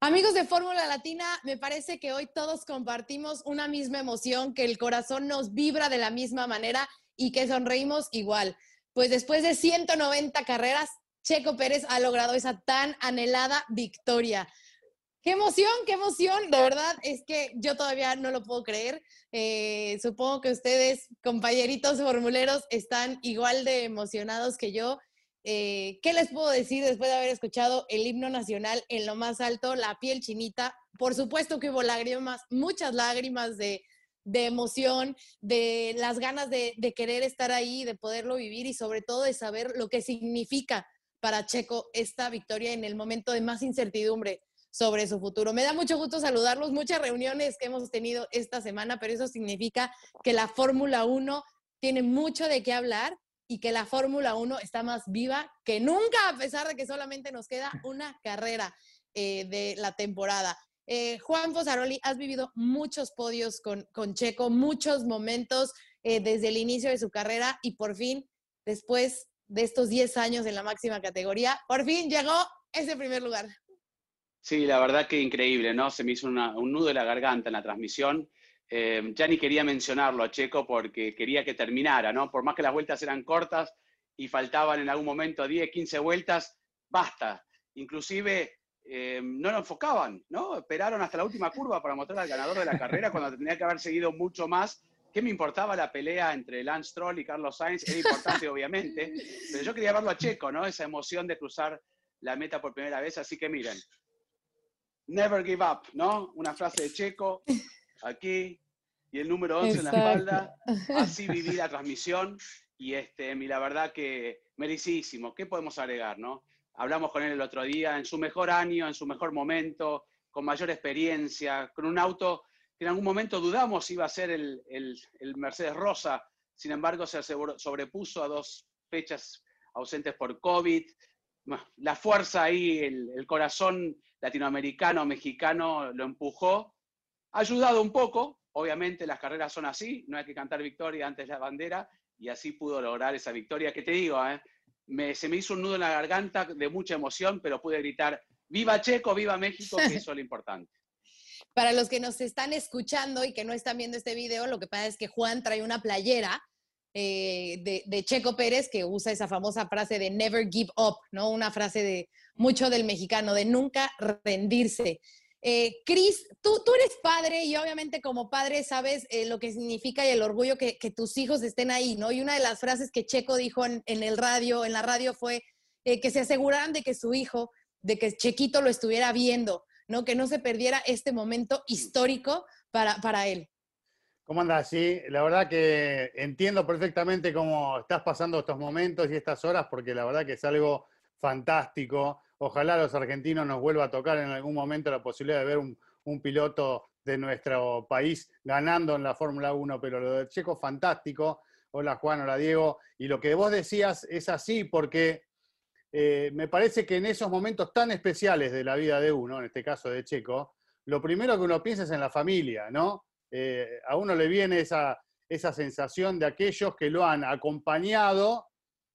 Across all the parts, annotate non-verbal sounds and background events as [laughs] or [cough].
Amigos de Fórmula Latina, me parece que hoy todos compartimos una misma emoción, que el corazón nos vibra de la misma manera y que sonreímos igual. Pues después de 190 carreras, Checo Pérez ha logrado esa tan anhelada victoria. Qué emoción, qué emoción. De verdad es que yo todavía no lo puedo creer. Eh, supongo que ustedes, compañeritos formuleros, están igual de emocionados que yo. Eh, ¿Qué les puedo decir después de haber escuchado el himno nacional en lo más alto, la piel chinita? Por supuesto que hubo lágrimas, muchas lágrimas de, emoción, de las ganas de, querer estar ahí, de poderlo vivir y sobre todo de saber lo que significa para Checo esta victoria en el momento de más incertidumbre sobre su futuro. Me da mucho gusto saludarlos, muchas reuniones que hemos tenido esta semana, pero eso significa que la Fórmula 1 tiene mucho de qué hablar y que la Fórmula 1 está más viva que nunca, a pesar de que solamente nos queda [laughs] una carrera eh, de la temporada. Eh, Juan Fosaroli, has vivido muchos podios con, con Checo, muchos momentos eh, desde el inicio de su carrera y por fin, después de estos 10 años en la máxima categoría, por fin llegó ese primer lugar. Sí, la verdad que increíble, ¿no? Se me hizo un nudo de la garganta en la transmisión. Eh, ya ni quería mencionarlo a Checo porque quería que terminara, ¿no? Por más que las vueltas eran cortas y faltaban en algún momento 10, 15 vueltas, basta. Inclusive eh, no lo enfocaban, ¿no? Esperaron hasta la última curva para mostrar al ganador de la carrera cuando tenía que haber seguido mucho más. ¿Qué me importaba la pelea entre Lance Stroll y Carlos Sainz? Era importante, [laughs] obviamente, pero yo quería verlo a Checo, ¿no? Esa emoción de cruzar la meta por primera vez. Así que miren, never give up, ¿no? Una frase de Checo, aquí y el número 11 en la espalda. [laughs] Así viví la transmisión y, este, y la verdad que merecidísimo. ¿Qué podemos agregar, no? Hablamos con él el otro día, en su mejor año, en su mejor momento, con mayor experiencia, con un auto que en algún momento dudamos iba a ser el, el, Mercedes Rosa, sin embargo se sobrepuso a dos fechas ausentes por COVID. La fuerza ahí, el, el corazón latinoamericano, mexicano lo empujó ha ayudado un poco, obviamente las carreras son así, no hay que cantar victoria antes la bandera, y así pudo lograr esa victoria que te digo, ¿eh? se me hizo un nudo en la garganta de mucha emoción, pero pude gritar, viva Checo, viva México, que eso es lo importante. [laughs] Para los que nos están escuchando y que no están viendo este video, lo que pasa es que Juan trae una playera eh, de, de, Checo Pérez que usa esa famosa frase de never give up, ¿no? Una frase de mucho del mexicano, de nunca rendirse. Eh, Cris, tú, tú eres padre y obviamente como padre sabes eh, lo que significa y el orgullo que, tus hijos estén ahí, ¿no? Y una de las frases que Checo dijo en, el radio, en la radio fue eh, que se aseguraran de que su hijo, de que Chequito lo estuviera viendo, ¿no? Que no se perdiera este momento histórico para, para él. ¿Cómo andas? Sí, la verdad que entiendo perfectamente cómo estás pasando estos momentos y estas horas, porque la verdad que es algo fantástico. Ojalá los argentinos nos vuelva a tocar en algún momento la posibilidad de ver un, piloto de nuestro país ganando en la Fórmula 1, pero lo de Checo fantástico. Hola Juan, hola Diego. Y lo que vos decías es así porque eh, me parece que en esos momentos tan especiales de la vida de uno, en este caso de Checo, lo primero que uno piensa es en la familia, ¿no? Eh, a uno le viene esa, esa sensación de aquellos que lo han acompañado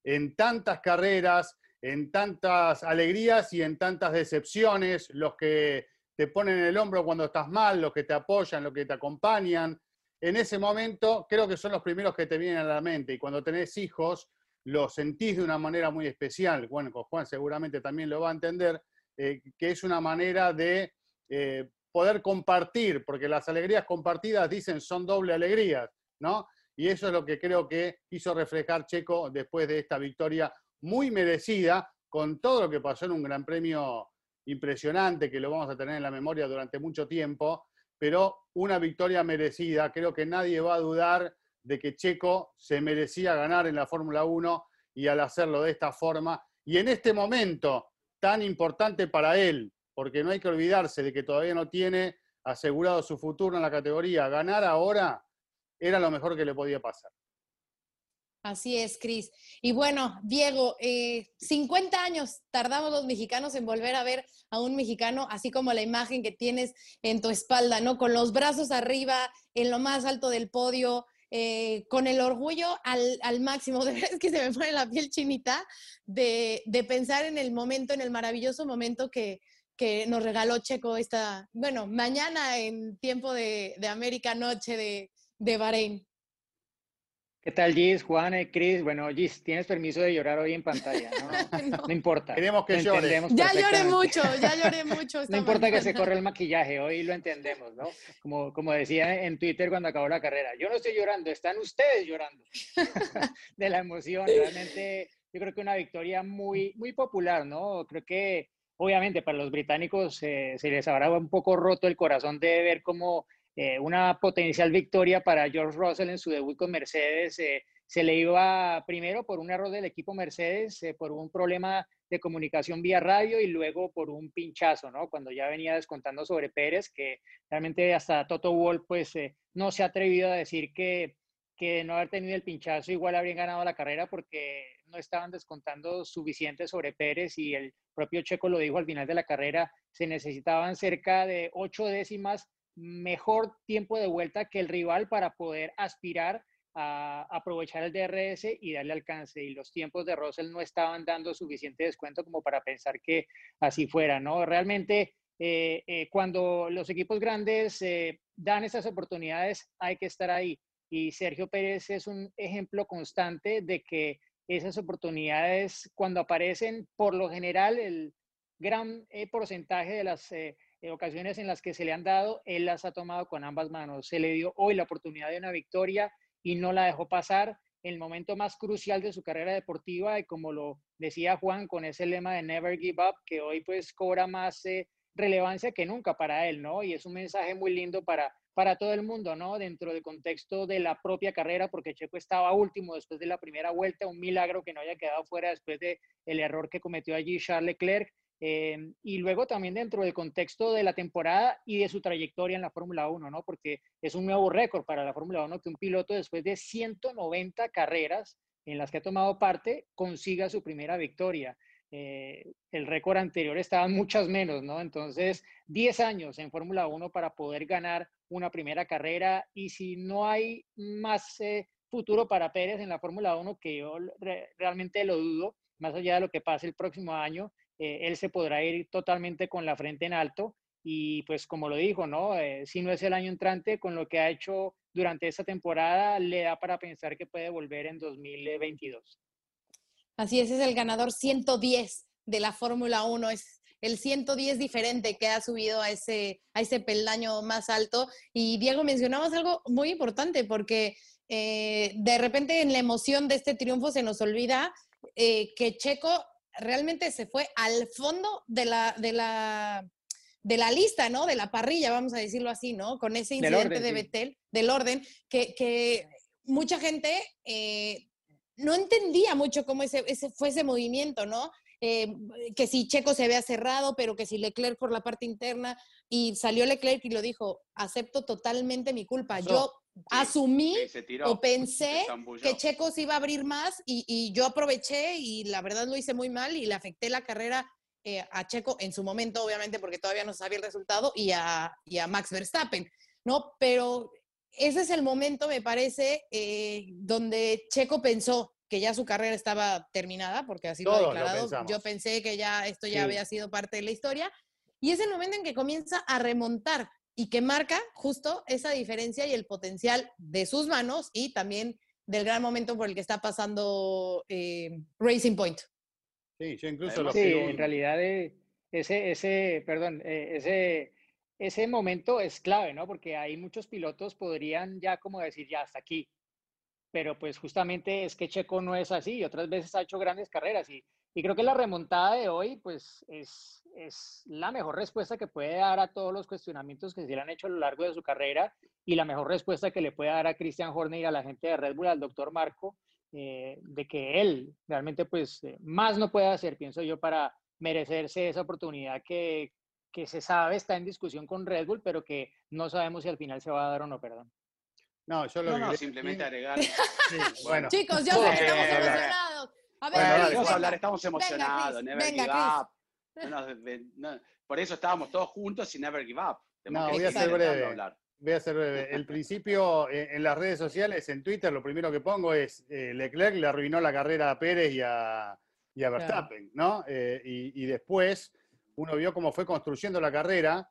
en tantas carreras, en tantas alegrías y en tantas decepciones, los que te ponen en el hombro cuando estás mal, los que te apoyan, los que te acompañan. En ese momento creo que son los primeros que te vienen a la mente y cuando tenés hijos lo sentís de una manera muy especial. Bueno, con Juan seguramente también lo va a entender, eh, que es una manera de eh, poder compartir, porque las alegrías compartidas dicen son doble alegrías, ¿no? Y eso es lo que creo que hizo reflejar Checo después de esta victoria muy merecida, con todo lo que pasó en un gran premio impresionante, que lo vamos a tener en la memoria durante mucho tiempo, pero una victoria merecida. Creo que nadie va a dudar de que Checo se merecía ganar en la Fórmula 1 y al hacerlo de esta forma, y en este momento tan importante para él, porque no hay que olvidarse de que todavía no tiene asegurado su futuro en la categoría, ganar ahora era lo mejor que le podía pasar. Así es, Cris. Y bueno, Diego, 50 eh, años tardamos los mexicanos en volver a ver a un mexicano, así como la imagen que tienes en tu espalda, ¿no? Con los brazos arriba, en lo más alto del podio, eh, con el orgullo al, máximo. [laughs] De verdad es que se me pone la piel chinita de, de pensar en el momento, en el maravilloso momento que, que nos regaló Checo esta, bueno, mañana en tiempo de, de América, noche de, de Bahrein. ¿Qué tal, Gis, Juan, Cris? Bueno, Gis, tienes permiso de llorar hoy en pantalla, ¿no? [laughs] no, importa. Queremos que llores. Ya lloré mucho, ya lloré [laughs] mucho. no importa que se corra el maquillaje, hoy lo entendemos, ¿no? Como, como decía en Twitter cuando acabó la carrera, yo no estoy llorando, están ustedes llorando [laughs] de la emoción. Realmente, yo creo que una victoria muy, muy popular, ¿no? Creo que, obviamente, para los británicos eh, se les habrá un poco roto el corazón de ver cómo eh, una potencial victoria para George Russell en su debut con Mercedes. Eh, se le iba primero por un error del equipo Mercedes, eh, por un problema de comunicación vía radio y luego por un pinchazo, ¿no? Cuando ya venía descontando sobre Pérez, que realmente hasta Toto Wolff pues no se ha atrevido a decir que, que no haber tenido el pinchazo igual habrían ganado la carrera porque no estaban descontando suficiente sobre Pérez y el propio Checo lo dijo al final de la carrera, se necesitaban cerca de ocho décimas mejor tiempo de vuelta que el rival para poder aspirar a aprovechar el DRS y darle alcance. Y los tiempos de Russell no estaban dando suficiente descuento como para pensar que así fuera, ¿no? Realmente, eh, eh, cuando los equipos grandes eh, dan esas oportunidades, hay que estar ahí. Y Sergio Pérez es un ejemplo constante de que esas oportunidades, cuando aparecen, por lo general, el gran porcentaje de las ocasiones en las que se le han dado, él las ha tomado con ambas manos. Se le dio hoy la oportunidad de una victoria y no la dejó pasar el momento más crucial de su carrera deportiva y como lo decía Juan con ese lema de Never Give Up, que hoy pues cobra más eh, relevancia que nunca para él, ¿no? Y es un mensaje muy lindo para, para todo el mundo, ¿no? Dentro del contexto de la propia carrera, porque Checo estaba último después de la primera vuelta, un milagro que no haya quedado fuera después de el error que cometió allí Charles Leclerc. Eh, y luego también dentro del contexto de la temporada y de su trayectoria en la Fórmula 1, ¿no? Porque es un nuevo récord para la Fórmula 1 que un piloto después de 190 carreras en las que ha tomado parte consiga su primera victoria. Eh, el récord anterior estaba muchas menos, ¿no? Entonces, 10 años en Fórmula 1 para poder ganar una primera carrera y si no hay más eh, futuro para Pérez en la Fórmula 1, que yo realmente lo dudo, más allá de lo que pase el próximo año, eh, él se podrá ir totalmente con la frente en alto y pues como lo dijo, ¿no? Eh, si no es el año entrante, con lo que ha hecho durante esta temporada, le da para pensar que puede volver en 2022. Así es, es el ganador 110 de la Fórmula 1, es el 110 diferente que ha subido a ese, a ese peldaño más alto. Y Diego, mencionabas algo muy importante porque eh, de repente en la emoción de este triunfo se nos olvida que Checo realmente se fue al fondo de la, de la, de la lista, ¿no? De la parrilla, vamos a decirlo así, ¿no? Con ese incidente de Betel, del orden, que, que mucha gente eh, no entendía mucho cómo ese, ese, fue ese movimiento, ¿no? Eh, que si Checo se había cerrado, pero que si Leclerc por la parte interna, y salió Leclerc y lo dijo, acepto totalmente mi culpa. Yo asumí o pensé que Checo se iba a abrir más y, yo aproveché y la verdad lo hice muy mal y le afecté la carrera eh, a Checo en su momento, obviamente, porque todavía no sabía el resultado, y a, Max Verstappen, ¿no? Pero ese es el momento, me parece, eh, donde Checo pensó que ya su carrera estaba terminada, porque así lo ha declarado. yo pensé que ya esto ya había sido parte de la historia. Y es el momento en que comienza a remontar y que marca justo esa diferencia y el potencial de sus manos y también del gran momento por el que está pasando eh, Racing Point. Sí, yo incluso lo Sí, en realidad eh, ese, ese, perdón, eh, ese ese momento es clave, ¿no? Porque hay muchos pilotos podrían ya como decir, ya hasta aquí. Pero pues justamente es que Checo no es así y otras veces ha hecho grandes carreras y, creo que la remontada de hoy pues es, es la mejor respuesta que puede dar a todos los cuestionamientos que se le han hecho a lo largo de su carrera y la mejor respuesta que le puede dar a Christian Horner y a la gente de Red Bull, al doctor Marco, eh, de que él realmente pues eh, más no puede hacer, pienso yo, para merecerse esa oportunidad que, que se sabe está en discusión con Red Bull, pero que no sabemos si al final se va a dar o no, perdón. No, yo lo No, que no, simplemente agregar. [laughs] Sí, [laughs] bueno, Chicos, yo sé que estamos emocionados. A ver, Bueno, vamos venga. a hablar, estamos Venga, emocionados. Chris, never venga, give up. No por eso estábamos todos juntos y never give up. Tenemos No, voy a ser breve. hablar. voy a ser breve. El principio eh, en las redes sociales, en Twitter, lo primero que pongo es eh, Leclerc le arruinó la carrera a Pérez y a, y a Verstappen, ¿no? Eh, y, y después uno vio cómo fue construyendo la carrera,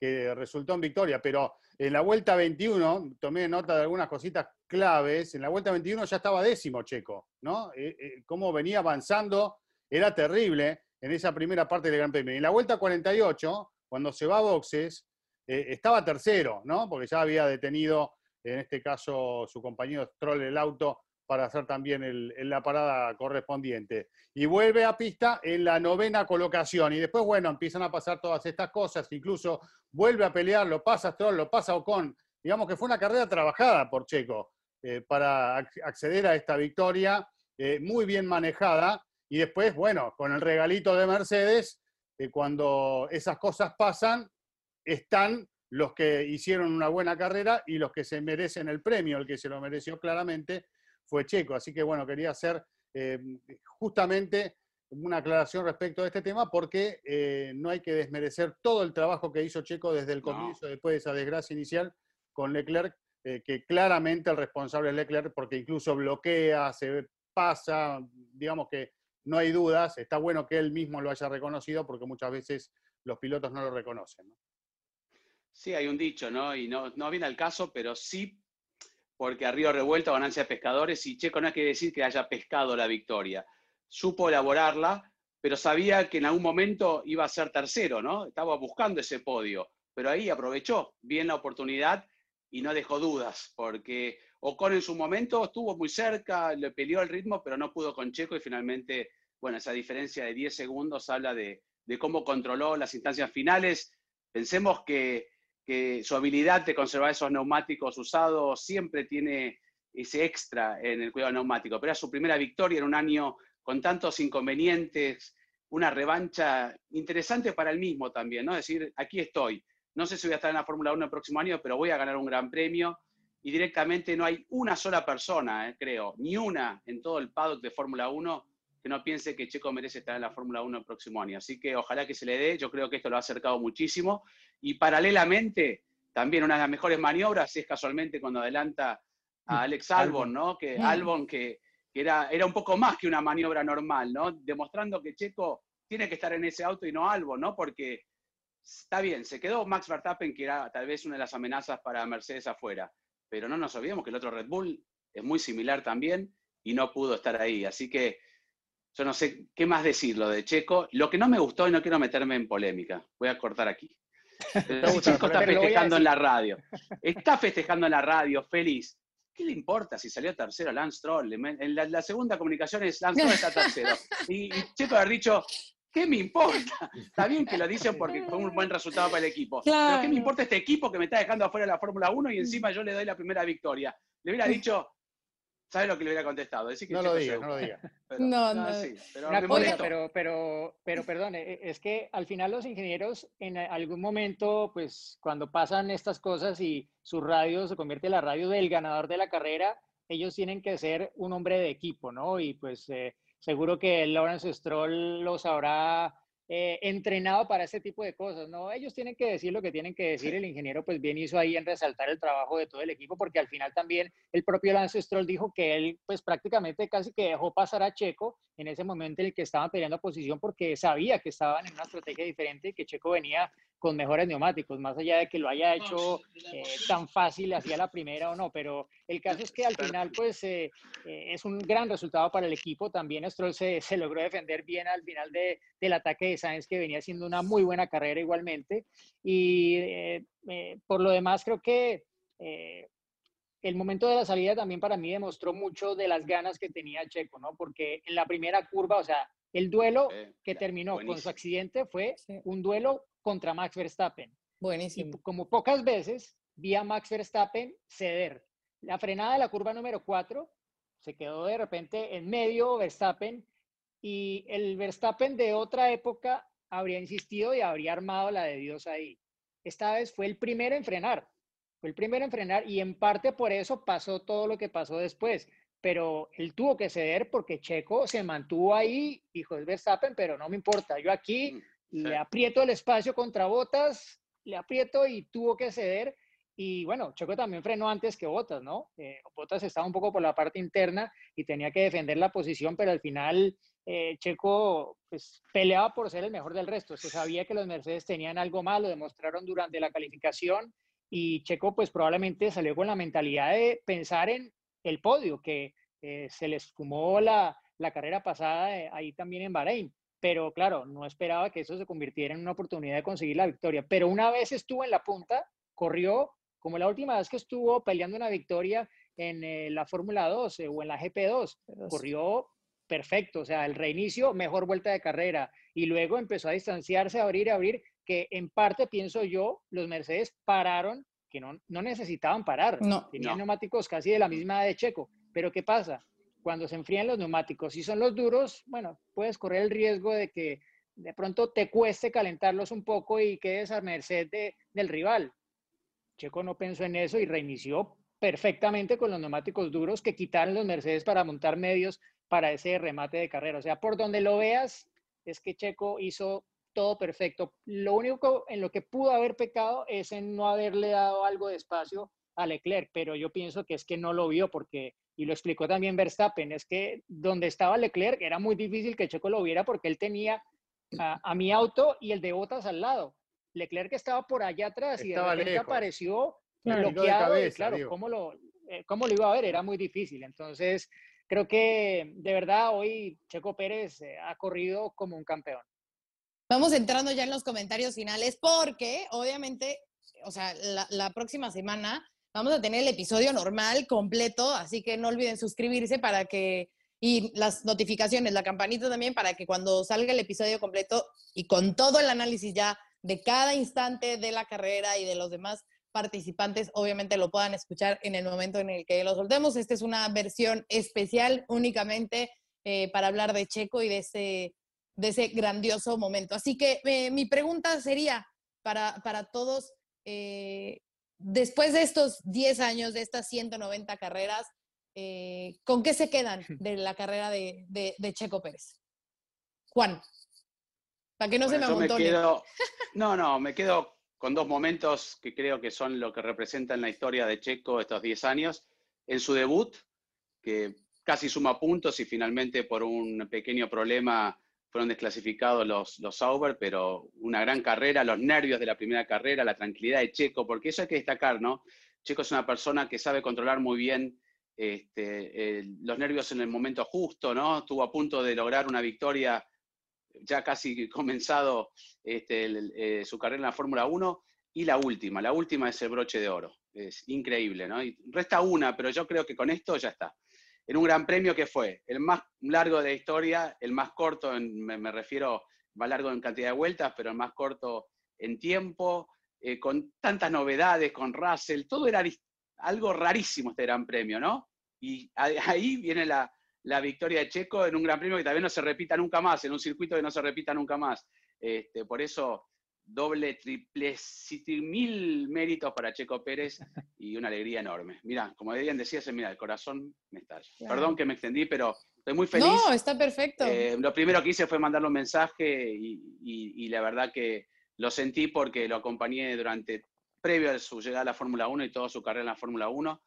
que resultó en victoria, pero en la vuelta 21, tomé nota de algunas cositas claves, en la vuelta 21 ya estaba décimo Checo, ¿no? Eh, eh, cómo venía avanzando era terrible en esa primera parte del Gran Premio. En la vuelta 48, cuando se va a boxes, eh, estaba tercero, ¿no? Porque ya había detenido, en este caso, su compañero Stroll el auto para hacer también la parada correspondiente. Y vuelve a pista en la novena colocación. Y después, bueno, empiezan a pasar todas estas cosas. Incluso vuelve a pelear, lo pasa Stroll, lo pasa Ocon. Digamos que fue una carrera trabajada por Checo eh, para ac- acceder a esta victoria, eh, muy bien manejada. Y después, bueno, con el regalito de Mercedes, eh, cuando esas cosas pasan, están los que hicieron una buena carrera y los que se merecen el premio. El que se lo mereció claramente fue Checo. Así que bueno, quería hacer eh, justamente una aclaración respecto a este tema porque eh, no hay que desmerecer todo el trabajo que hizo Checo desde el No. comienzo, después de esa desgracia inicial con Leclerc, eh, que claramente el responsable es Leclerc porque incluso bloquea, se pasa, digamos que no hay dudas, está bueno que él mismo lo haya reconocido porque muchas veces los pilotos no lo reconocen. ¿no? Sí, hay un dicho, ¿no? Y no, no viene al caso, pero sí, porque a río revuelto ganancia de pescadores, y Checo no hay que decir que haya pescado la victoria. Supo elaborarla, pero sabía que en algún momento iba a ser tercero, ¿no? Estaba buscando ese podio, pero ahí aprovechó bien la oportunidad y no dejó dudas, porque Ocon en su momento estuvo muy cerca, le peleó el ritmo, pero no pudo con Checo y finalmente, bueno, esa diferencia de 10 segundos habla de, de cómo controló las instancias finales. Pensemos que su habilidad de conservar esos neumáticos usados siempre tiene ese extra en el cuidado neumático. Pero era su primera victoria en un año con tantos inconvenientes, una revancha interesante para él mismo también, ¿no? Es decir, aquí estoy. No sé si voy a estar en la Fórmula 1 el próximo año, pero voy a ganar un gran premio. Y directamente no hay una sola persona, eh, creo, ni una en todo el paddock de Fórmula 1 que no piense que Checo merece estar en la Fórmula 1 el próximo año. Así que ojalá que se le dé, yo creo que esto lo ha acercado muchísimo. Y paralelamente, también una de las mejores maniobras es casualmente cuando adelanta a Alex Albon, ¿no? Que Mm. Albon que, que era, era un poco más que una maniobra normal, ¿no? Demostrando que Checo tiene que estar en ese auto y no Albon, ¿no? Porque está bien, se quedó Max Verstappen, que era tal vez una de las amenazas para Mercedes afuera, pero no nos olvidemos que el otro Red Bull es muy similar también y no pudo estar ahí. Así que yo no sé qué más decir lo de Checo. Lo que no me gustó, y no quiero meterme en polémica, voy a cortar aquí. [laughs] Si Checo [laughs] está festejando en la radio, está festejando en la radio, feliz. ¿Qué le importa si salió tercero Lance Stroll? En la, la segunda comunicación es Lance Stroll está [laughs] tercero. Y, y Checo haber dicho, ¿qué me importa? Está bien que lo dicen porque fue un buen resultado para el equipo. Pero ¿qué me importa este equipo que me está dejando afuera de la Fórmula 1 y encima yo le doy la primera victoria? Le hubiera dicho, ¿sabes lo que le hubiera contestado? Decir que No lo equivocó. no lo. [laughs] Pero- No, no. sí, pero pero, pero, pero perdón, eh, es que al final los ingenieros en algún momento, pues cuando pasan estas cosas y su radio se convierte en la radio del ganador de la carrera, ellos tienen que ser un hombre de equipo, ¿no? Y pues eh, seguro que Lawrence Stroll los habrá eh, entrenado para este tipo de cosas, ¿no? Ellos tienen que decir lo que tienen que decir, el ingeniero pues bien hizo ahí en resaltar el trabajo de todo el equipo, porque al final también el propio Lance Stroll dijo que él pues prácticamente casi que dejó pasar a Checo en ese momento en el que estaban peleando posición porque sabía que estaban en una estrategia diferente y que Checo venía con mejores neumáticos, más allá de que lo haya hecho eh, tan fácil hacia la primera o no, pero el caso es que al final pues eh, eh, es un gran resultado para el equipo, también Stroll se, se logró defender bien al final de, del ataque de Sainz que venía haciendo una muy buena carrera igualmente. Y por lo demás creo que el momento de la salida también para mí demostró mucho de las ganas que tenía Checo, ¿no? Porque en la primera curva, o sea, el duelo que terminó con su accidente fue un duelo contra Max Verstappen. Buenísimo. Y como pocas veces vi a Max Verstappen ceder. La frenada de la curva número 4 se quedó de repente en medio Verstappen y el Verstappen de otra época habría insistido y habría armado la de Dios ahí. Esta vez fue el primero en frenar. Fue el primero en frenar y en parte por eso pasó todo lo que pasó después. Pero él tuvo que ceder porque Checo se mantuvo ahí, dijo es Verstappen, pero no me importa. Yo aquí mm, le aprieto el espacio contra Botas, le aprieto y tuvo que ceder. Y bueno, Checo también frenó antes que Botas, ¿no? Eh, Botas estaba un poco por la parte interna y tenía que defender la posición, pero al final eh, Checo pues, peleaba por ser el mejor del resto. Se sabía que los Mercedes tenían algo malo, demostraron durante la calificación y Checo pues probablemente salió con la mentalidad de pensar en el podio, que eh, se les fumó la, la carrera pasada eh, ahí también en Bahrein. Pero claro, no esperaba que eso se convirtiera en una oportunidad de conseguir la victoria. Pero una vez estuvo en la punta, corrió como la última vez que estuvo peleando una victoria en eh, la Fórmula 2 o en la GP2. Corrió perfecto, o sea, el reinicio, mejor vuelta de carrera. Y luego empezó a distanciarse, a abrir, a abrir que en parte pienso yo, los Mercedes pararon, que no, no necesitaban parar. No, Tenían neumáticos casi de la misma de Checo. Pero ¿qué pasa? Cuando se enfrían los neumáticos, si son los duros, bueno, puedes correr el riesgo de que de pronto te cueste calentarlos un poco y quedes a merced de, del rival. Checo no pensó en eso y reinició perfectamente con los neumáticos duros que quitaron los Mercedes para montar medios para ese remate de carrera. O sea, por donde lo veas, es que Checo hizo todo perfecto. Lo único en lo que pudo haber pecado es en no haberle dado algo de espacio a Leclerc, pero yo pienso que es que no lo vio porque, y lo explicó también Verstappen, es que donde estaba Leclerc era muy difícil que Checo lo viera porque él tenía a, mi auto y el de Botas al lado. Leclerc estaba por allá atrás y de repente apareció bloqueado. claro, ¿cómo lo, eh, ¿cómo lo iba a ver? Era muy difícil. Entonces, creo que de verdad hoy Checo Pérez eh, ha corrido como un campeón. Vamos entrando ya en los comentarios finales porque obviamente, o sea, la, próxima semana vamos a tener el episodio normal, completo, así que no olviden suscribirse para que, y las notificaciones, la campanita también, para que cuando salga el episodio completo y con todo el análisis ya de cada instante de la carrera y de los demás participantes, obviamente lo puedan escuchar en el momento en el que lo soltemos. Esta es una versión especial únicamente eh, para hablar de Checo y de ese de ese grandioso momento. Así que eh, mi pregunta sería para, para todos, eh, después de estos 10 años, de estas 190 carreras, eh, ¿con qué se quedan [laughs] de la carrera de, de, Checo Pérez? Juan, para que no se me amontone. [laughs] no, no, me quedo con dos momentos que creo que son lo que representan la historia de Checo estos 10 años. En su debut, que casi suma puntos y finalmente por un pequeño problema fueron desclasificados los, los Sauber, pero una gran carrera, los nervios de la primera carrera, la tranquilidad de Checo, porque eso hay que destacar, ¿no? Checo es una persona que sabe controlar muy bien este, los nervios en el momento justo, ¿no? Estuvo a punto de lograr una victoria ya casi [laughs] comenzado este, eh, su carrera en la Fórmula 1 y la última, la última es el broche de oro. Es increíble, ¿no? Resta una, pero yo creo que con esto ya está en un gran premio que fue el más largo de la historia, el más corto, me, refiero más largo en cantidad de vueltas, pero el más corto en tiempo, eh, con tantas novedades, con Russell, todo era algo rarísimo este gran premio, ¿no? Y ahí viene la, victoria de Checo en un gran premio que también no se repita nunca más, en un circuito que no se repita nunca más. Este, por eso doble, triple, mil méritos para Checo Pérez y una alegría enorme. Mira, como bien decías, mira, el corazón me estalla. Perdón que me extendí, pero estoy muy feliz. No, está perfecto. Eh, lo primero que hice fue mandarle un mensaje y, la verdad que lo sentí porque lo acompañé durante, previo a su llegada a la Fórmula 1 y toda su carrera en la Fórmula 1.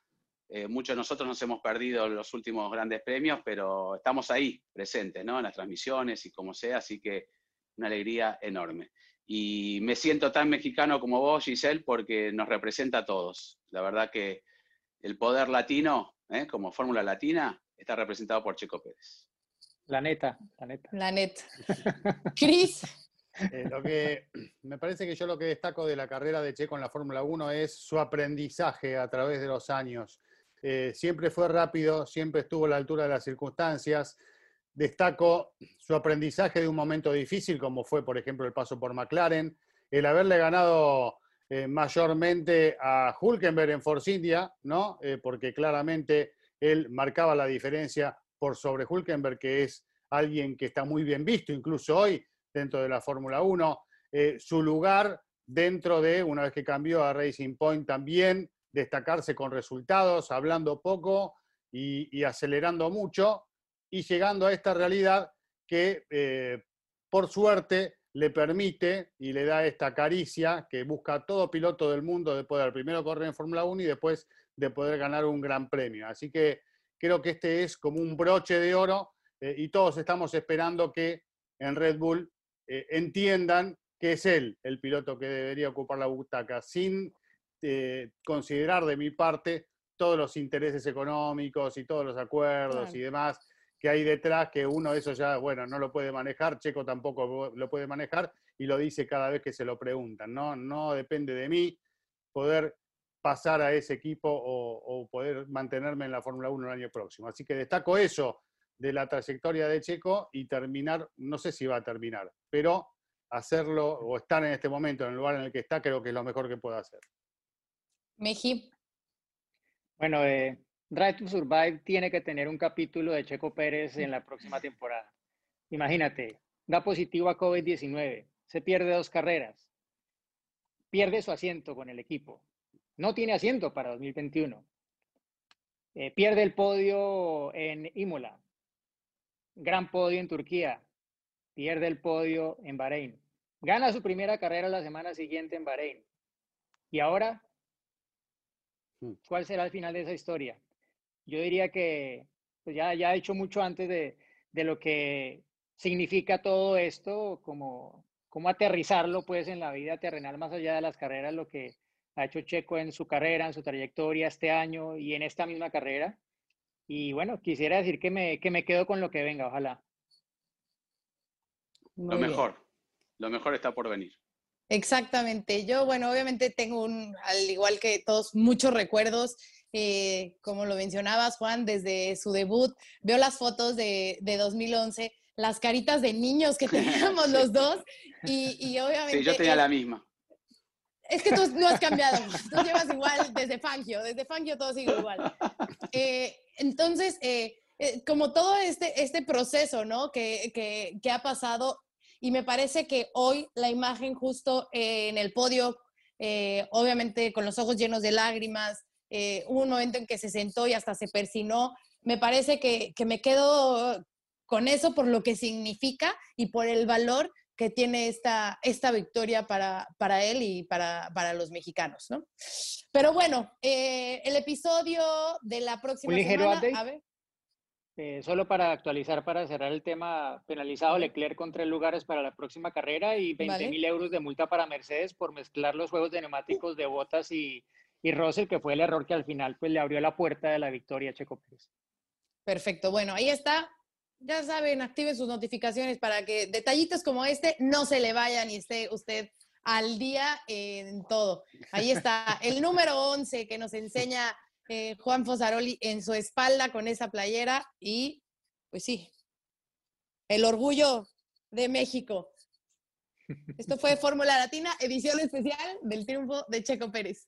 Eh, muchos de nosotros nos hemos perdido los últimos grandes premios, pero estamos ahí, presentes, ¿no? En las transmisiones y como sea, así que una alegría enorme. Y me siento tan mexicano como vos, Giselle, porque nos representa a todos. La verdad que el poder latino, ¿eh? como fórmula latina, está representado por Checo Pérez. La neta, la neta. La neta. [laughs] Cris. Eh, lo que me parece que yo lo que destaco de la carrera de Checo en la Fórmula 1 es su aprendizaje a través de los años. Eh, siempre fue rápido, siempre estuvo a la altura de las circunstancias. Destaco su aprendizaje de un momento difícil, como fue, por ejemplo, el paso por McLaren, el haberle ganado eh, mayormente a Hulkenberg en Force India, ¿no? Eh, porque claramente él marcaba la diferencia por sobre Hulkenberg, que es alguien que está muy bien visto, incluso hoy, dentro de la Fórmula 1. Eh, su lugar dentro de, una vez que cambió a Racing Point, también destacarse con resultados, hablando poco y, y acelerando mucho, y llegando a esta realidad que, eh, por suerte, le permite y le da esta caricia que busca a todo piloto del mundo de poder primero correr en Fórmula 1 y después de poder ganar un gran premio. Así que creo que este es como un broche de oro eh, y todos estamos esperando que en Red Bull eh, entiendan que es él el piloto que debería ocupar la butaca, sin eh, considerar de mi parte todos los intereses económicos y todos los acuerdos Claro. y demás que hay detrás, que uno de esos ya, bueno, no lo puede manejar, Checo tampoco lo puede manejar y lo dice cada vez que se lo preguntan, ¿no? No depende de mí poder pasar a ese equipo o, o poder mantenerme en la Fórmula 1 el año próximo. Así que destaco eso de la trayectoria de Checo y terminar, no sé si va a terminar, pero hacerlo o estar en este momento en el lugar en el que está, creo que es lo mejor que puede hacer. Meji. Bueno, eh, Drive to Survive tiene que tener un capítulo de Checo Pérez en la próxima temporada. Imagínate, da positivo a COVID-19, se pierde dos carreras, pierde su asiento con el equipo, no tiene asiento para 2021, eh, pierde el podio en Imola, gran podio en Turquía, pierde el podio en Bahrein, gana su primera carrera la semana siguiente en Bahrein. Y ahora, ¿cuál será el final de esa historia? Yo diría que pues ya, ya he hecho mucho antes de, de lo que significa todo esto, como, como aterrizarlo pues en la vida terrenal más allá de las carreras, lo que ha hecho Checo en su carrera, en su trayectoria este año y en esta misma carrera. Y bueno, quisiera decir que me, que me quedo con lo que venga, ojalá. Lo bien. mejor, lo mejor está por venir. Exactamente. Yo, bueno, obviamente tengo un, al igual que todos, muchos recuerdos. Eh, como lo mencionabas, Juan, desde su debut, veo las fotos de, de 2011, las caritas de niños que [laughs] teníamos los dos, y, y obviamente... Sí, yo tenía eh, la misma. Es que tú [laughs] no has cambiado, tú llevas igual desde Fangio, desde Fangio todo sigue igual. Eh, entonces, eh, eh, como todo este, este proceso, ¿no? Que, que, que ha pasado, y me parece que hoy la imagen justo en el podio, eh, obviamente con los ojos llenos de lágrimas, eh, hubo un momento en que se sentó y hasta se persinó, me parece que, que me quedo con eso por lo que significa y por el valor que tiene esta, esta victoria para, para él y para, para los mexicanos, ¿no? Pero bueno, eh, el episodio de la próxima Un ligero semana, update. a ver, Eh, solo para actualizar, para cerrar el tema, penalizado Leclerc con tres lugares para la próxima carrera y 20 Vale. mil euros de multa para Mercedes por mezclar los juegos de neumáticos de Bottas y, y Russell, que fue el error que al final pues, le abrió la puerta de la victoria a Checo Pérez. perfecto. Bueno, ahí está. Ya saben, activen sus notificaciones para que detallitos como este no se le vayan y esté usted al día en todo. Ahí está el número 11 que nos enseña eh, Juan Fosaroli en su espalda con esa playera y pues sí, el orgullo de México. Esto fue Fórmula Latina, edición especial del triunfo de Checo Pérez.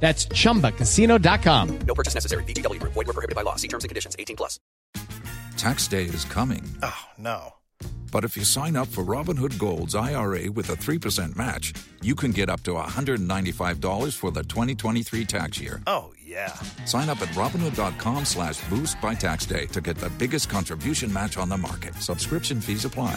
That's chumbacasino.com. No purchase necessary. VGW Group. Void were prohibited by law. See terms and conditions. 18 plus. Tax day is coming. Oh, no. But if you sign up for Robinhood Gold's IRA with a 3% match, you can get up to $195 for the 2023 tax year. Oh, yeah. Sign up at Robinhood.com slash boost by tax day to get the biggest contribution match on the market. Subscription fees apply.